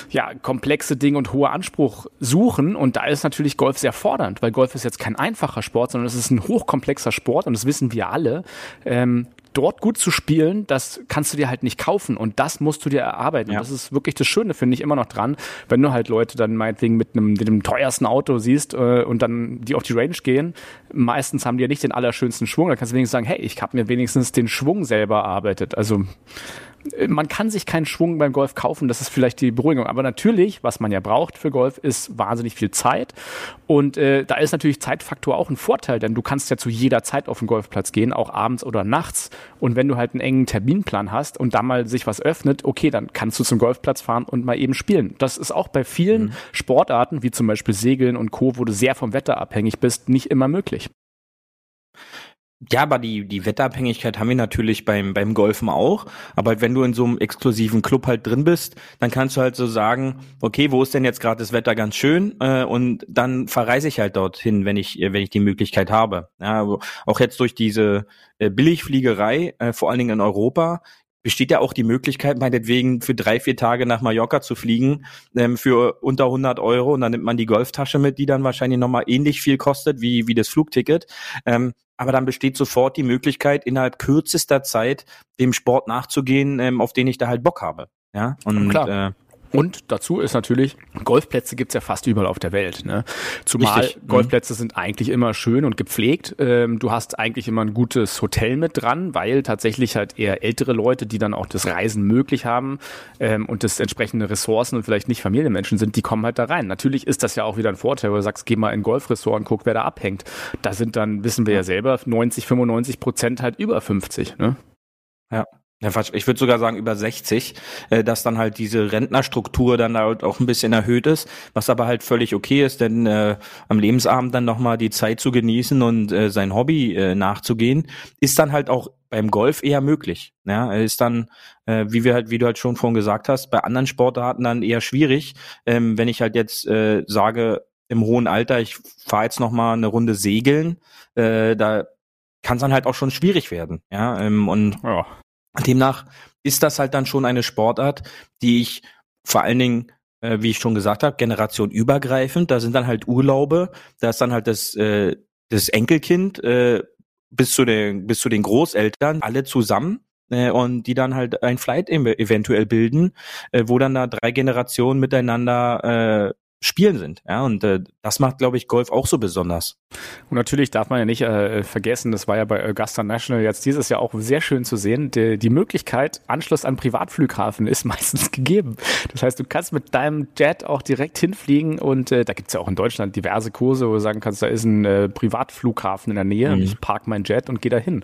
ja, komplexe Ding und hohe Anspruch suchen. Und da ist natürlich Golf sehr fordernd, weil Golf ist jetzt kein einfacher Sport, sondern es ist ein hochkomplexer Sport und das wissen wir alle. Ähm, dort gut zu spielen, das kannst du dir halt nicht kaufen und das musst du dir erarbeiten. Ja. Das ist wirklich das Schöne, finde ich immer noch dran, wenn du halt Leute dann meinetwegen mit einem, mit dem teuersten Auto siehst äh, und dann die auf die Range gehen. Meistens haben die ja nicht den allerschönsten Schwung. Da kannst du wenigstens sagen, hey, ich habe mir wenigstens den Schwung selber erarbeitet. Also man kann sich keinen Schwung beim Golf kaufen, das ist vielleicht die Beruhigung. Aber natürlich, was man ja braucht für Golf, ist wahnsinnig viel Zeit. Und äh, da ist natürlich Zeitfaktor auch ein Vorteil, denn du kannst ja zu jeder Zeit auf den Golfplatz gehen, auch abends oder nachts. Und wenn du halt einen engen Terminplan hast und da mal sich was öffnet, okay, dann kannst du zum Golfplatz fahren und mal eben spielen. Das ist auch bei vielen mhm. Sportarten, wie zum Beispiel Segeln und Co., wo du sehr vom Wetter abhängig bist, nicht immer möglich. Ja, aber die, die Wetterabhängigkeit haben wir natürlich beim, beim Golfen auch. Aber wenn du in so einem exklusiven Club halt drin bist, dann kannst du halt so sagen, okay, wo ist denn jetzt gerade das Wetter ganz schön? Äh, und dann verreise ich halt dorthin, wenn ich, wenn ich die Möglichkeit habe. Ja, auch jetzt durch diese äh, Billigfliegerei, äh, vor allen Dingen in Europa, besteht ja auch die Möglichkeit, meinetwegen für drei, vier Tage nach Mallorca zu fliegen ähm, für unter 100 Euro und dann nimmt man die Golftasche mit, die dann wahrscheinlich nochmal ähnlich viel kostet wie, wie das Flugticket. Ähm, aber dann besteht sofort die Möglichkeit, innerhalb kürzester Zeit dem Sport nachzugehen, ähm, auf den ich da halt Bock habe. Ja, und Klar. Äh, und dazu ist natürlich, Golfplätze gibt's ja fast überall auf der Welt. Ne? Zumal Richtig. Mhm. Golfplätze sind eigentlich immer schön und gepflegt. Ähm, du hast eigentlich immer ein gutes Hotel mit dran, weil tatsächlich halt eher ältere Leute, die dann auch das Reisen möglich haben ähm, und das entsprechende Ressourcen und vielleicht nicht Familienmenschen sind, die kommen halt da rein. Natürlich ist das ja auch wieder ein Vorteil, wo du sagst, geh mal in Golfressort und guck, wer da abhängt. Da sind dann, wissen wir ja selber, 90, 95 Prozent halt über 50. Ne? Ja, ich würde sogar sagen über 60, äh, dass dann halt diese Rentnerstruktur dann halt auch ein bisschen erhöht ist, was aber halt völlig okay ist, denn äh, am Lebensabend dann nochmal die Zeit zu genießen und äh, sein Hobby äh, nachzugehen, ist dann halt auch beim Golf eher möglich. Ja, ist dann, äh, wie wir halt, wie du halt schon vorhin gesagt hast, bei anderen Sportarten dann eher schwierig. Ähm, wenn ich halt jetzt äh, sage, im hohen Alter, ich fahre jetzt nochmal eine Runde segeln, äh, da kann es dann halt auch schon schwierig werden. Ja, ähm, und ja. Demnach ist das halt dann schon eine Sportart, die ich vor allen Dingen, äh, wie ich schon gesagt habe, generationübergreifend, da sind dann halt Urlaube, da ist dann halt das, äh, das Enkelkind äh, bis zu den bis zu den Großeltern alle zusammen äh, und die dann halt ein Flight eventuell bilden, äh, wo dann da drei Generationen miteinander äh, Spielen sind. Ja, und äh, das macht, glaube ich, Golf auch so besonders. Und natürlich darf man ja nicht äh, vergessen, das war ja bei Augusta National jetzt dieses Jahr auch sehr schön zu sehen. Die, die Möglichkeit, Anschluss an Privatflughafen ist meistens gegeben. Das heißt, du kannst mit deinem Jet auch direkt hinfliegen und äh, da gibt's ja auch in Deutschland diverse Kurse, wo du sagen kannst, da ist ein äh, Privatflughafen in der Nähe mhm. und ich park mein Jet und gehe da hin.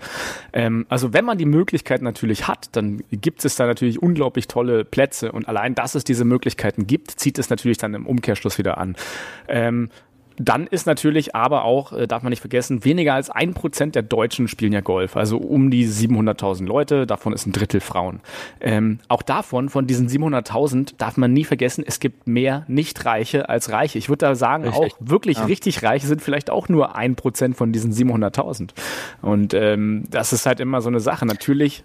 Ähm, also wenn man die Möglichkeit natürlich hat, dann gibt es da natürlich unglaublich tolle Plätze und allein, dass es diese Möglichkeiten gibt, zieht es natürlich dann im Umkehrschluss Anschluss wieder an. Ähm, dann ist natürlich aber auch, äh, darf man nicht vergessen, weniger als ein Prozent der Deutschen spielen ja Golf. Also um die 700.000 Leute, davon ist ein Drittel Frauen. Ähm, auch davon, von diesen 700.000, darf man nie vergessen, es gibt mehr Nicht-Reiche als Reiche. Ich würde da sagen, richtig. auch wirklich ja. richtig Reiche sind vielleicht auch nur ein Prozent von diesen 700.000. Und ähm, das ist halt immer so eine Sache. Natürlich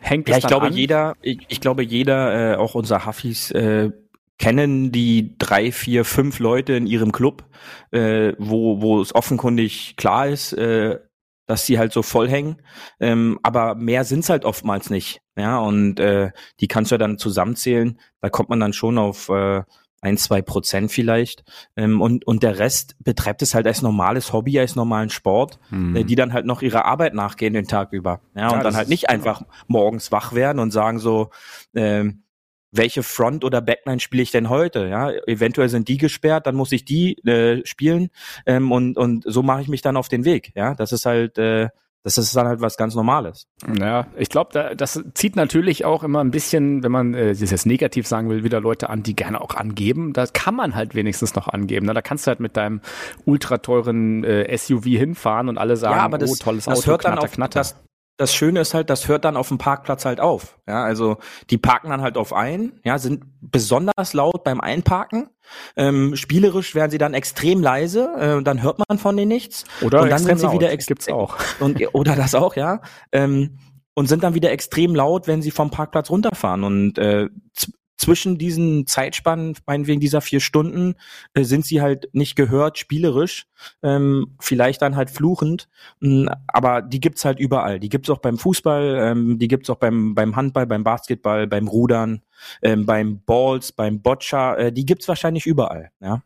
hängt ja, ich glaube, an. jeder, ich, ich, glaube, jeder, äh, auch unser Hafis, äh, kennen die drei, vier, fünf Leute in ihrem Club, äh, wo, wo es offenkundig klar ist, äh, dass sie halt so voll hängen. Ähm, aber mehr sind's halt oftmals nicht. Ja, und äh, die kannst du ja dann zusammenzählen. Da kommt man dann schon auf äh, ein, zwei Prozent vielleicht. Ähm, und, und der Rest betreibt es halt als normales Hobby, als normalen Sport, mhm. äh, die dann halt noch ihrer Arbeit nachgehen den Tag über. Ja, ja und dann halt nicht einfach morgens wach werden und sagen so, ähm, welche Front- oder Backline spiele ich denn heute? Ja, eventuell sind die gesperrt, dann muss ich die äh, spielen ähm, und und so mache ich mich dann auf den Weg. Ja, das ist halt äh, das ist dann halt was ganz Normales. Ja, ich glaube, da, das zieht natürlich auch immer ein bisschen, wenn man äh, das jetzt negativ sagen will, wieder Leute an, die gerne auch angeben. Das kann man halt wenigstens noch angeben. Ne? Da kannst du halt mit deinem ultra teuren äh, SUV hinfahren und alle sagen, ja, aber das, oh, tolles das Auto, hört knatter, dann auf, knatter. Das, das Schöne ist halt, das hört dann auf dem Parkplatz halt auf. Ja, also die parken dann halt auf ein, ja, sind besonders laut beim Einparken. Ähm, spielerisch werden sie dann extrem leise äh, und dann hört man von denen nichts. Oder und dann sind sie wieder extrem gibt's auch. Und, oder das auch, ja. Ähm, und sind dann wieder extrem laut, wenn sie vom Parkplatz runterfahren. Und äh, zwischen diesen Zeitspannen, meinetwegen dieser vier Stunden, äh, sind sie halt nicht gehört, spielerisch, ähm, vielleicht dann halt fluchend, mh, aber die gibt's halt überall. Die gibt's auch beim Fußball, ähm, die gibt's auch beim, beim Handball, beim Basketball, beim Rudern, ähm, beim Balls, beim Boccia, äh, die gibt's wahrscheinlich überall, ja.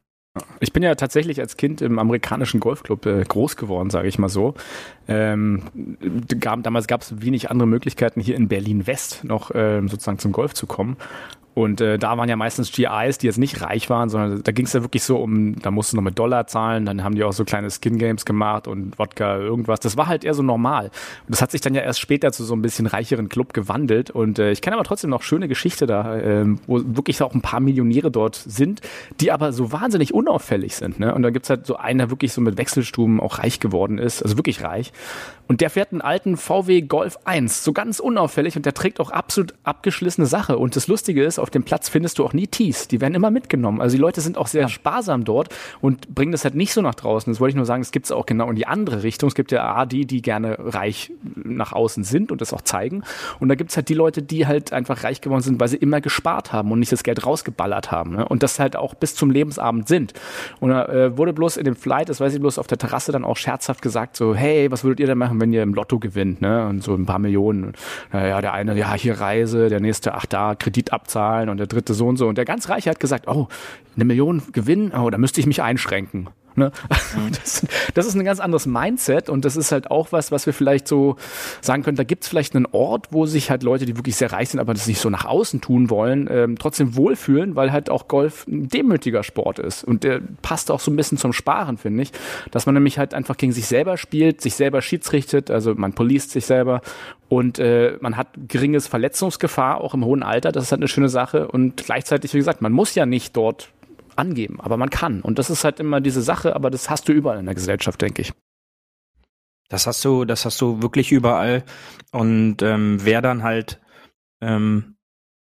Ich bin ja tatsächlich als Kind im amerikanischen Golfclub äh, groß geworden, sage ich mal so. Ähm, damals gab es wenig andere Möglichkeiten, hier in Berlin West noch ähm, sozusagen zum Golf zu kommen. Und äh, da waren ja meistens GIs, die jetzt nicht reich waren, sondern da ging es ja wirklich so um, da musst du noch mit Dollar zahlen, dann haben die auch so kleine Skin-Games gemacht und Wodka, irgendwas. Das war halt eher so normal. Und das hat sich dann ja erst später zu so ein bisschen reicheren Club gewandelt. Und äh, ich kenne aber trotzdem noch schöne Geschichte da, äh, wo wirklich auch ein paar Millionäre dort sind, die aber so wahnsinnig unauffällig sind. Ne? Und da gibt's halt so einen, der wirklich so mit Wechselstuben auch reich geworden ist, also wirklich reich. Und der fährt einen alten VW Golf 1, so ganz unauffällig und der trägt auch absolut abgeschlissene Sache. Und das Lustige ist, auf dem Platz findest du auch nie Tees. Die werden immer mitgenommen. Also die Leute sind auch sehr sparsam dort und bringen das halt nicht so nach draußen. Das wollte ich nur sagen, es gibt es auch genau in die andere Richtung. Es gibt ja A, die, die gerne reich nach außen sind und das auch zeigen. Und da gibt es halt die Leute, die halt einfach reich geworden sind, weil sie immer gespart haben und nicht das Geld rausgeballert haben. Ne? Und das halt auch bis zum Lebensabend sind. Und da äh, wurde bloß in dem Flight, das weiß ich bloß auf der Terrasse dann auch scherzhaft gesagt, so, hey, was würdet ihr denn machen, wenn ihr im Lotto gewinnt, ne? Und so ein paar Millionen. Ja, der eine, ja, hier Reise, der nächste, ach da, Kredit abzahlen und der dritte so und so. Und der ganz Reiche hat gesagt, oh, eine Million Gewinn, oh, da müsste ich mich einschränken. Ne? Das, das, ist ein ganz anderes Mindset und das ist halt auch was, was wir vielleicht so sagen können. Da gibt es vielleicht einen Ort, wo sich halt Leute, die wirklich sehr reich sind, aber das nicht so nach außen tun wollen, ähm, trotzdem wohlfühlen, weil halt auch Golf ein demütiger Sport ist. Und der passt auch so ein bisschen zum Sparen, finde ich. Dass man nämlich halt einfach gegen sich selber spielt, sich selber schiedsrichtet, also man poliest sich selber und äh, man hat geringes Verletzungsgefahr, auch im hohen Alter. Das ist halt eine schöne Sache. Und gleichzeitig, wie gesagt, man muss ja nicht dort angeben, aber man kann. Und das ist halt immer diese Sache, aber das hast du überall in der Gesellschaft, denke ich. Das hast du, das hast du wirklich überall. Und ähm, wer dann halt ähm,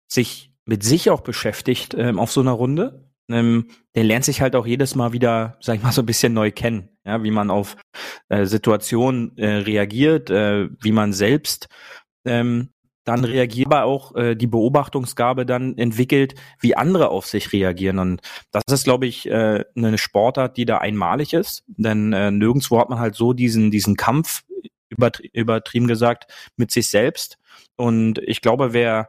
sich mit sich auch beschäftigt ähm, auf so einer Runde, ähm, der lernt sich halt auch jedes Mal wieder, sag ich mal, so ein bisschen neu kennen, ja, wie man auf äh, Situationen äh, reagiert, äh, wie man selbst ähm, dann reagierbar auch äh, die Beobachtungsgabe dann entwickelt, wie andere auf sich reagieren. Und das ist, glaube ich, äh, eine Sportart, die da einmalig ist. Denn äh, nirgendwo hat man halt so diesen, diesen Kampf, übertri übertrieben gesagt, mit sich selbst. Und ich glaube, wer,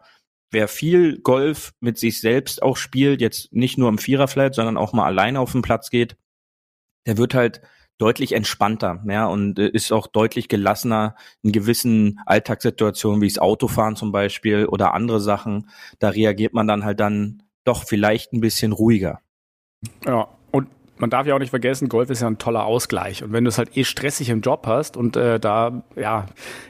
wer viel Golf mit sich selbst auch spielt, jetzt nicht nur im Viererflat, sondern auch mal alleine auf den Platz geht, der wird halt deutlich entspannter, ja, und äh, ist auch deutlich gelassener in gewissen Alltagssituationen, wie das Autofahren zum Beispiel oder andere Sachen. Da reagiert man dann halt dann doch vielleicht ein bisschen ruhiger. Ja, man darf ja auch nicht vergessen, Golf ist ja ein toller Ausgleich. Und wenn du es halt eh stressig im Job hast und äh, da, ja,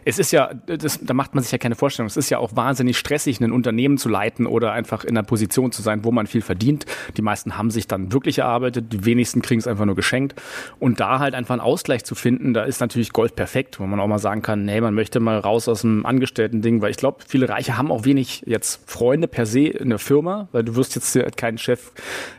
es ist ja, das, da macht man sich ja keine Vorstellung. Es ist ja auch wahnsinnig stressig, ein Unternehmen zu leiten oder einfach in einer Position zu sein, wo man viel verdient. Die meisten haben sich dann wirklich erarbeitet, die wenigsten kriegen es einfach nur geschenkt. Und da halt einfach einen Ausgleich zu finden, da ist natürlich Golf perfekt, wo man auch mal sagen kann, nee, man möchte mal raus aus dem Angestellten-Ding, weil ich glaube, viele Reiche haben auch wenig jetzt Freunde per se in der Firma, weil du wirst jetzt keinen Chef,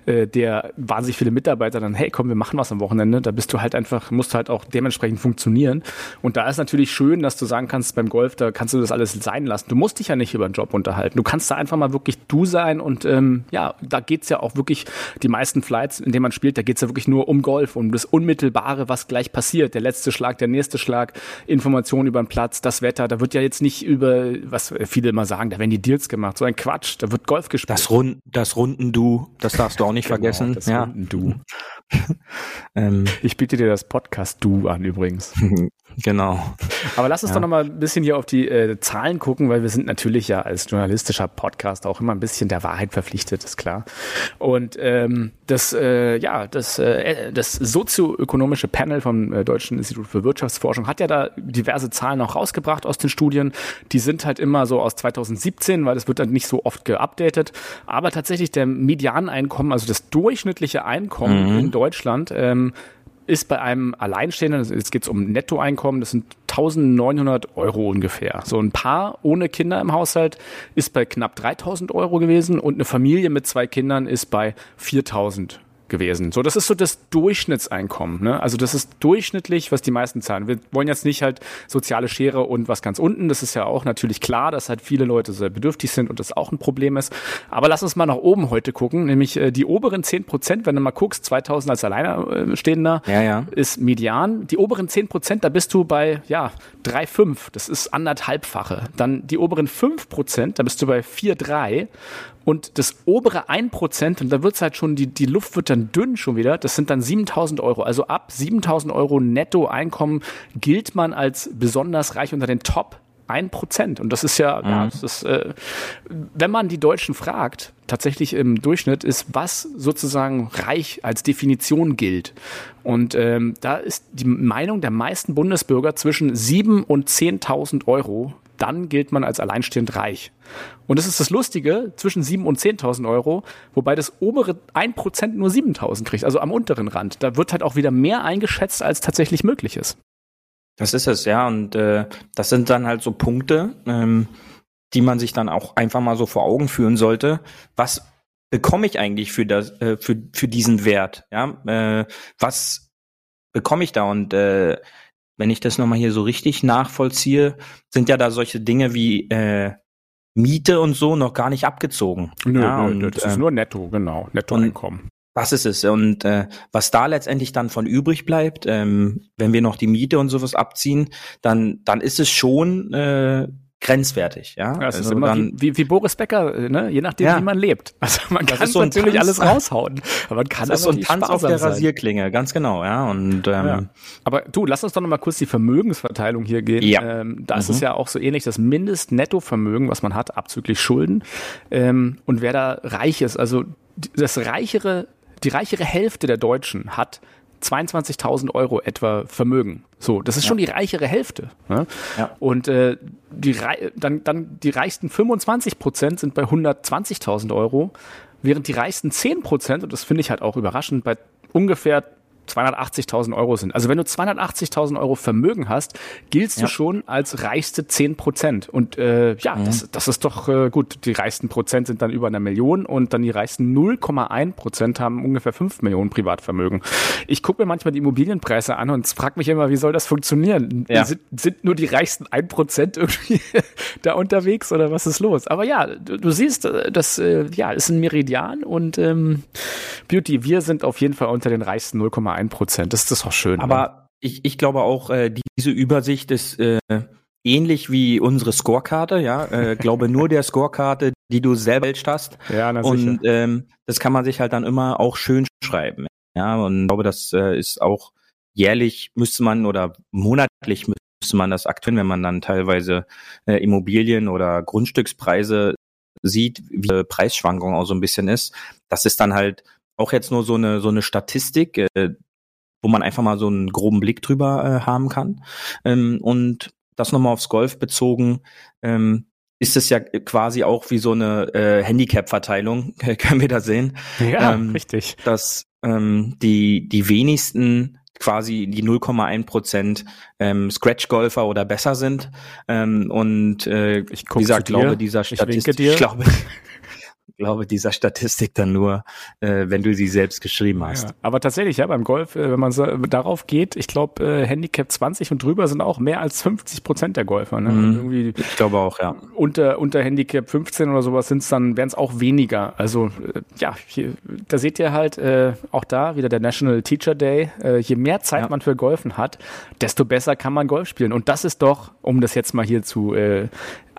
äh, der wahnsinnig viele Mitarbeiter Mitarbeiter dann, hey, komm, wir machen was am Wochenende, da bist du halt einfach, musst halt auch dementsprechend funktionieren. Und da ist natürlich schön, dass du sagen kannst, beim Golf, da kannst du das alles sein lassen. Du musst dich ja nicht über den Job unterhalten. Du kannst da einfach mal wirklich du sein und ähm, ja, da geht's ja auch wirklich, die meisten Flights, in denen man spielt, da geht's ja wirklich nur um Golf, um das Unmittelbare, was gleich passiert. Der letzte Schlag, der nächste Schlag, Informationen über den Platz, das Wetter, da wird ja jetzt nicht über, was viele immer sagen, da werden die Deals gemacht, so ein Quatsch, da wird Golf gespielt. Das, Rund, das Runden-Du, das darfst du auch nicht genau, vergessen. Das ja. Runden-Du. ähm, ich biete dir das Podcast-Du an übrigens. Genau. Aber lass uns ja. doch noch mal ein bisschen hier auf die äh, Zahlen gucken, weil wir sind natürlich ja als journalistischer Podcast auch immer ein bisschen der Wahrheit verpflichtet, ist klar. Und ähm, das, äh, ja, das, äh, das sozioökonomische Panel vom äh, Deutschen Institut für Wirtschaftsforschung hat ja da diverse Zahlen auch rausgebracht aus den Studien. Die sind halt immer so aus 2017, weil das wird dann nicht so oft geupdatet. Aber tatsächlich der Medianeinkommen, also das durchschnittliche Einkommen mhm. in Deutschland, ähm, ist bei einem Alleinstehenden, jetzt geht es um Nettoeinkommen, das sind 1900 Euro ungefähr. So ein Paar ohne Kinder im Haushalt ist bei knapp 3000 Euro gewesen und eine Familie mit zwei Kindern ist bei 4000 gewesen. So, das ist so das Durchschnittseinkommen. Ne? Also das ist durchschnittlich, was die meisten zahlen. Wir wollen jetzt nicht halt soziale Schere und was ganz unten. Das ist ja auch natürlich klar, dass halt viele Leute sehr bedürftig sind und das auch ein Problem ist. Aber lass uns mal nach oben heute gucken, nämlich äh, die oberen 10 Prozent, wenn du mal guckst, 2000 als Alleinerstehender ja, ja. ist Median. Die oberen 10 Prozent, da bist du bei, ja, 3,5. Das ist anderthalbfache. Dann die oberen 5 Prozent, da bist du bei 4,3. Und das obere 1%, und da wird's halt schon, die, die Luft wird dann dünn schon wieder, das sind dann 7000 Euro. Also ab 7000 Euro Nettoeinkommen gilt man als besonders reich unter den Top ein Prozent. Und das ist ja, mhm. ja das ist, äh, wenn man die Deutschen fragt, tatsächlich im Durchschnitt ist, was sozusagen reich als Definition gilt. Und ähm, da ist die Meinung der meisten Bundesbürger zwischen sieben und 10.000 Euro dann gilt man als alleinstehend reich. Und das ist das Lustige, zwischen 7.000 und 10.000 Euro, wobei das obere 1% nur 7.000 kriegt, also am unteren Rand. Da wird halt auch wieder mehr eingeschätzt, als tatsächlich möglich ist. Das ist es, ja. Und äh, das sind dann halt so Punkte, ähm, die man sich dann auch einfach mal so vor Augen führen sollte. Was bekomme ich eigentlich für das, äh, für, für diesen Wert? Ja, äh, was bekomme ich da? Und äh, wenn ich das nochmal hier so richtig nachvollziehe, sind ja da solche Dinge wie äh, Miete und so noch gar nicht abgezogen. Nö, ja, nö, und, das ist äh, nur netto, genau, Nettoeinkommen. Was ist es? Und äh, was da letztendlich dann von übrig bleibt, ähm, wenn wir noch die Miete und sowas abziehen, dann, dann ist es schon äh, grenzwertig, ja. ja es also ist immer dann, wie, wie, wie Boris Becker, äh, ne? je nachdem, ja. wie man lebt. Also man das kann so natürlich Tanz, alles raushauen, aber man kann das ist so ein Tanz auf der sein. Rasierklinge, ganz genau, ja. Und ähm, ja. aber du, lass uns doch noch mal kurz die Vermögensverteilung hier gehen. Ja. Ähm, da mhm. ist ja auch so ähnlich, das Mindestnettovermögen, was man hat, abzüglich Schulden ähm, und wer da reich ist, also das reichere, die reichere Hälfte der Deutschen hat 22.000 Euro etwa Vermögen. So, das ist ja. schon die reichere Hälfte. Ne? Ja. Und äh, die, dann, dann die reichsten 25 Prozent sind bei 120.000 Euro, während die reichsten 10 Prozent, und das finde ich halt auch überraschend, bei ungefähr 280.000 Euro sind. Also wenn du 280.000 Euro Vermögen hast, giltst ja. du schon als reichste 10 Prozent. Und äh, ja, mhm. das, das ist doch äh, gut. Die reichsten Prozent sind dann über einer Million und dann die reichsten 0,1 Prozent haben ungefähr 5 Millionen Privatvermögen. Ich gucke mir manchmal die Immobilienpreise an und frage mich immer, wie soll das funktionieren? Ja. Sind, sind nur die reichsten 1 Prozent irgendwie da unterwegs oder was ist los? Aber ja, du, du siehst, äh, das äh, ja, ist ein Meridian und ähm, Beauty, wir sind auf jeden Fall unter den reichsten 0,1 ein Prozent. Das, das ist doch schön. Aber ne? ich, ich glaube auch, äh, diese Übersicht ist äh, ähnlich wie unsere Scorekarte, ja. Äh, glaube nur der Scorekarte, die du selber hast. Ja, na Und ähm, das kann man sich halt dann immer auch schön schreiben. Ja, und ich glaube, das äh, ist auch jährlich müsste man oder monatlich müsste man das aktuell, wenn man dann teilweise äh, Immobilien oder Grundstückspreise sieht, wie die Preisschwankung auch so ein bisschen ist. Das ist dann halt auch jetzt nur so eine so eine Statistik, äh, wo man einfach mal so einen groben Blick drüber äh, haben kann. Ähm, und das nochmal aufs Golf bezogen, ähm, ist es ja quasi auch wie so eine äh, Handicap-Verteilung, können wir da sehen. Ja, ähm, richtig. Dass ähm, die, die wenigsten quasi die 0,1 Prozent ähm, Scratch-Golfer oder besser sind. Ähm, und äh, ich wie gesagt, glaube dieser Statistik, ich, ich glaube, glaube dieser Statistik dann nur, äh, wenn du sie selbst geschrieben hast. Ja, aber tatsächlich, ja, beim Golf, äh, wenn man so darauf geht, ich glaube, äh, Handicap 20 und drüber sind auch mehr als 50 Prozent der Golfer. Ne? Mhm. Irgendwie ich glaube auch, ja. Unter, unter Handicap 15 oder sowas sind es dann, wären es auch weniger. Also äh, ja, hier, da seht ihr halt äh, auch da wieder der National Teacher Day. Äh, je mehr Zeit ja. man für Golfen hat, desto besser kann man Golf spielen. Und das ist doch, um das jetzt mal hier zu äh,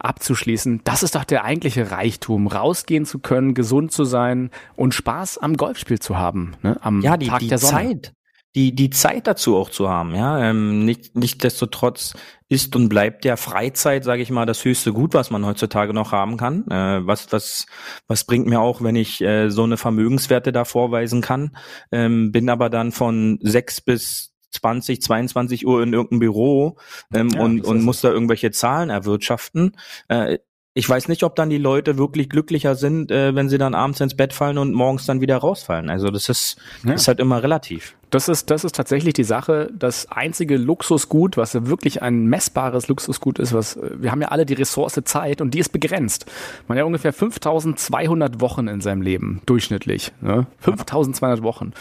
abzuschließen, das ist doch der eigentliche Reichtum, rausgehen zu können, gesund zu sein und Spaß am Golfspiel zu haben, ne? am ja, die, Tag die der Sonne. Zeit, die, die Zeit dazu auch zu haben, ja. Ähm, nicht, nichtsdestotrotz ist und bleibt ja Freizeit, sage ich mal, das höchste Gut, was man heutzutage noch haben kann. Äh, was, was, was bringt mir auch, wenn ich äh, so eine Vermögenswerte da vorweisen kann, ähm, bin aber dann von sechs bis 20, 22 Uhr in irgendeinem Büro ähm, ja, und, und muss da irgendwelche Zahlen erwirtschaften. Äh, ich weiß nicht, ob dann die Leute wirklich glücklicher sind, äh, wenn sie dann abends ins Bett fallen und morgens dann wieder rausfallen. Also das ist, ja. ist halt immer relativ. Das ist, das ist tatsächlich die Sache. Das einzige Luxusgut, was wirklich ein messbares Luxusgut ist, was, wir haben ja alle die Ressource Zeit und die ist begrenzt. Man hat ja ungefähr 5200 Wochen in seinem Leben, durchschnittlich. Ne? 5200 Wochen.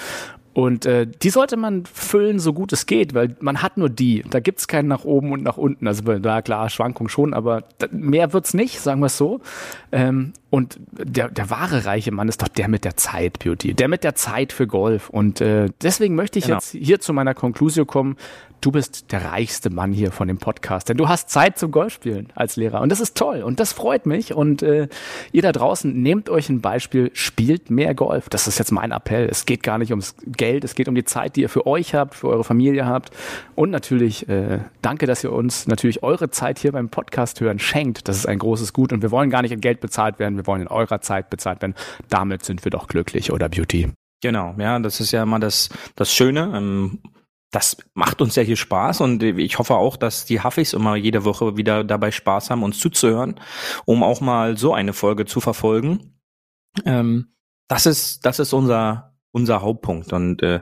Und äh, die sollte man füllen, so gut es geht, weil man hat nur die. Da gibt's keinen nach oben und nach unten. Also da klar, Schwankung schon, aber mehr wird's nicht, sagen wir es so. Ähm, und der, der wahre reiche Mann ist doch der mit der Zeit, Beauty. Der mit der Zeit für Golf. Und äh, deswegen möchte ich genau. jetzt hier zu meiner Konklusion kommen du bist der reichste Mann hier von dem Podcast, denn du hast Zeit zum Golfspielen als Lehrer und das ist toll und das freut mich und äh, ihr da draußen nehmt euch ein Beispiel, spielt mehr Golf. Das ist jetzt mein Appell. Es geht gar nicht ums Geld, es geht um die Zeit, die ihr für euch habt, für eure Familie habt und natürlich äh, danke, dass ihr uns natürlich eure Zeit hier beim Podcast hören schenkt. Das ist ein großes Gut und wir wollen gar nicht in Geld bezahlt werden, wir wollen in eurer Zeit bezahlt werden. Damit sind wir doch glücklich, oder Beauty? Genau, ja, das ist ja immer das, das Schöne. Ähm, das macht uns ja hier Spaß und ich hoffe auch, dass die Huffis immer jede Woche wieder dabei Spaß haben, uns zuzuhören, um auch mal so eine Folge zu verfolgen. Ähm, das ist, das ist unser, unser Hauptpunkt und äh,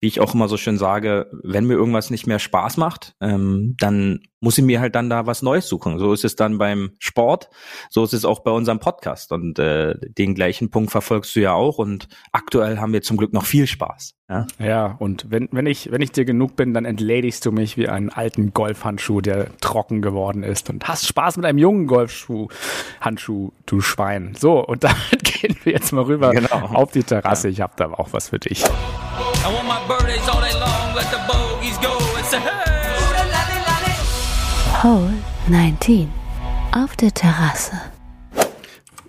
wie ich auch immer so schön sage, wenn mir irgendwas nicht mehr Spaß macht, ähm, dann muss ich mir halt dann da was Neues suchen. So ist es dann beim Sport, so ist es auch bei unserem Podcast. Und äh, den gleichen Punkt verfolgst du ja auch. Und aktuell haben wir zum Glück noch viel Spaß. Ja, ja und wenn, wenn, ich, wenn ich dir genug bin, dann entledigst du mich wie einen alten Golfhandschuh, der trocken geworden ist. Und hast Spaß mit einem jungen Golfschuh, Handschuh, du Schwein. So, und damit gehen wir jetzt mal rüber genau. auf die Terrasse. Ja. Ich habe da auch was für dich. Hole 19 auf der Terrasse.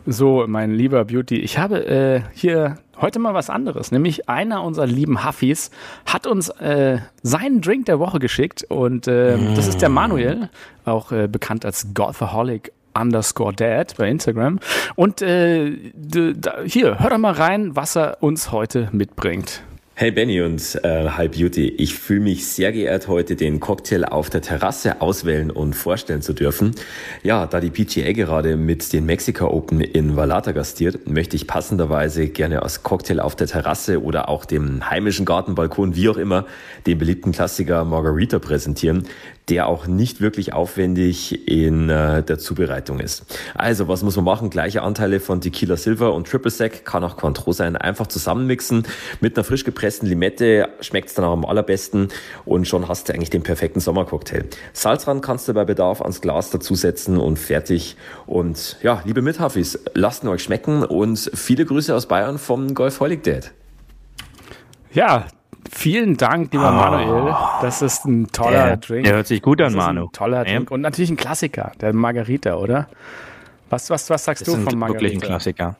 So, mein lieber Beauty, ich habe äh, hier heute mal was anderes, nämlich einer unserer lieben Huffis hat uns äh, seinen Drink der Woche geschickt und äh, mm. das ist der Manuel, auch äh, bekannt als Golfaholic underscore dad bei Instagram. Und äh, hier, hör doch mal rein, was er uns heute mitbringt. Hey Benny und äh, Hi Beauty, ich fühle mich sehr geehrt, heute den Cocktail auf der Terrasse auswählen und vorstellen zu dürfen. Ja, da die PGA gerade mit den Mexico Open in Vallarta gastiert, möchte ich passenderweise gerne als Cocktail auf der Terrasse oder auch dem heimischen Gartenbalkon, wie auch immer, den beliebten Klassiker Margarita präsentieren, der auch nicht wirklich aufwendig in äh, der Zubereitung ist. Also, was muss man machen? Gleiche Anteile von Tequila Silver und Triple Sec, kann auch Cointreau sein, einfach zusammenmixen. Mit einer frisch gepressten Limette schmeckt es dann auch am allerbesten und schon hast du eigentlich den perfekten Sommercocktail. Salz kannst du bei Bedarf ans Glas dazusetzen und fertig. Und ja, liebe Mithafis, lasst ihn euch schmecken und viele Grüße aus Bayern vom Golf Holic. Ja, Vielen Dank, lieber oh, Manuel. Das ist ein toller der, Drink. Der hört sich gut an, Manu. toller ja. Drink. Und natürlich ein Klassiker, der Margarita, oder? Was, was, was sagst das du von Margarita? Wirklich ein Klassiker.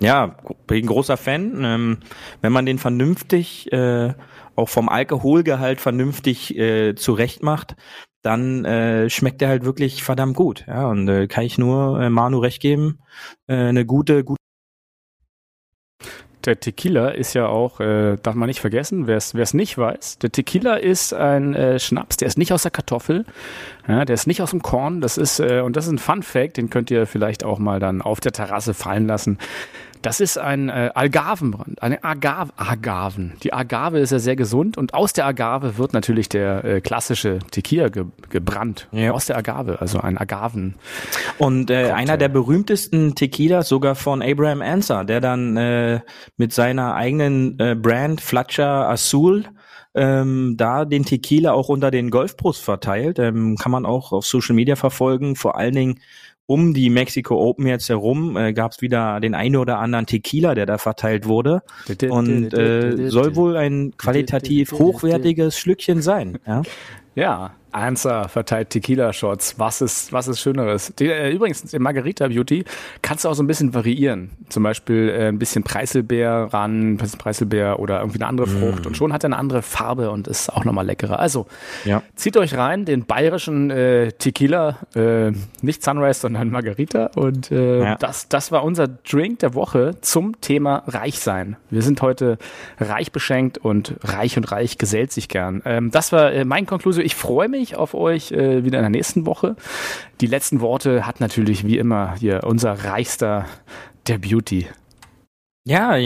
Ja, bin ein großer Fan. Ähm, wenn man den vernünftig, äh, auch vom Alkoholgehalt vernünftig äh, zurecht macht, dann äh, schmeckt der halt wirklich verdammt gut. Ja, und äh, kann ich nur äh, Manu recht geben. Äh, eine gute, gute der Tequila ist ja auch, äh, darf man nicht vergessen, wer es nicht weiß, der Tequila ist ein äh, Schnaps, der ist nicht aus der Kartoffel, ja, der ist nicht aus dem Korn, das ist, äh, und das ist ein Fun Fact, den könnt ihr vielleicht auch mal dann auf der Terrasse fallen lassen. Das ist ein äh, Algarvenbrand, eine Agave, Agaven. Die Agave ist ja sehr gesund und aus der Agave wird natürlich der äh, klassische Tequila ge gebrannt. Ja. Aus der Agave, also ein Agaven. Und äh, einer der berühmtesten Tequilas sogar von Abraham Anser, der dann äh, mit seiner eigenen äh, Brand Fletcher Azul ähm, da den Tequila auch unter den Golfpros verteilt. Ähm, kann man auch auf Social Media verfolgen. Vor allen Dingen um die Mexico Open jetzt herum äh, gab es wieder den einen oder anderen Tequila, der da verteilt wurde und äh, soll wohl ein qualitativ hochwertiges Schlückchen sein. Ja, ja Answer verteilt Tequila-Shots. Was ist, was ist Schöneres? Die, äh, übrigens, den Margarita Beauty kannst du auch so ein bisschen variieren. Zum Beispiel äh, ein bisschen Preiselbeer ran, ein bisschen Preiselbeer oder irgendwie eine andere Frucht. Mm. Und schon hat er eine andere Farbe und ist auch nochmal leckerer. Also, ja. zieht euch rein, den bayerischen äh, Tequila, äh, nicht Sunrise, sondern Margarita. Und äh, ja. das, das war unser Drink der Woche zum Thema Reichsein. Wir sind heute reich beschenkt und reich und reich gesellt sich gern. Ähm, das war äh, mein Konklusion. ich freue mich auf euch äh, wieder in der nächsten Woche. Die letzten Worte hat natürlich wie immer hier unser Reichster der Beauty. Ja,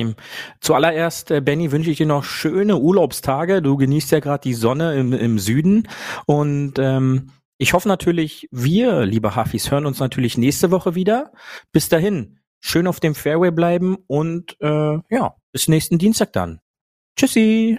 zuallererst, äh, Benny, wünsche ich dir noch schöne Urlaubstage. Du genießt ja gerade die Sonne im, im Süden. Und ähm, ich hoffe natürlich, wir, liebe Hafis, hören uns natürlich nächste Woche wieder. Bis dahin, schön auf dem Fairway bleiben und äh, ja, bis nächsten Dienstag dann. Tschüssi.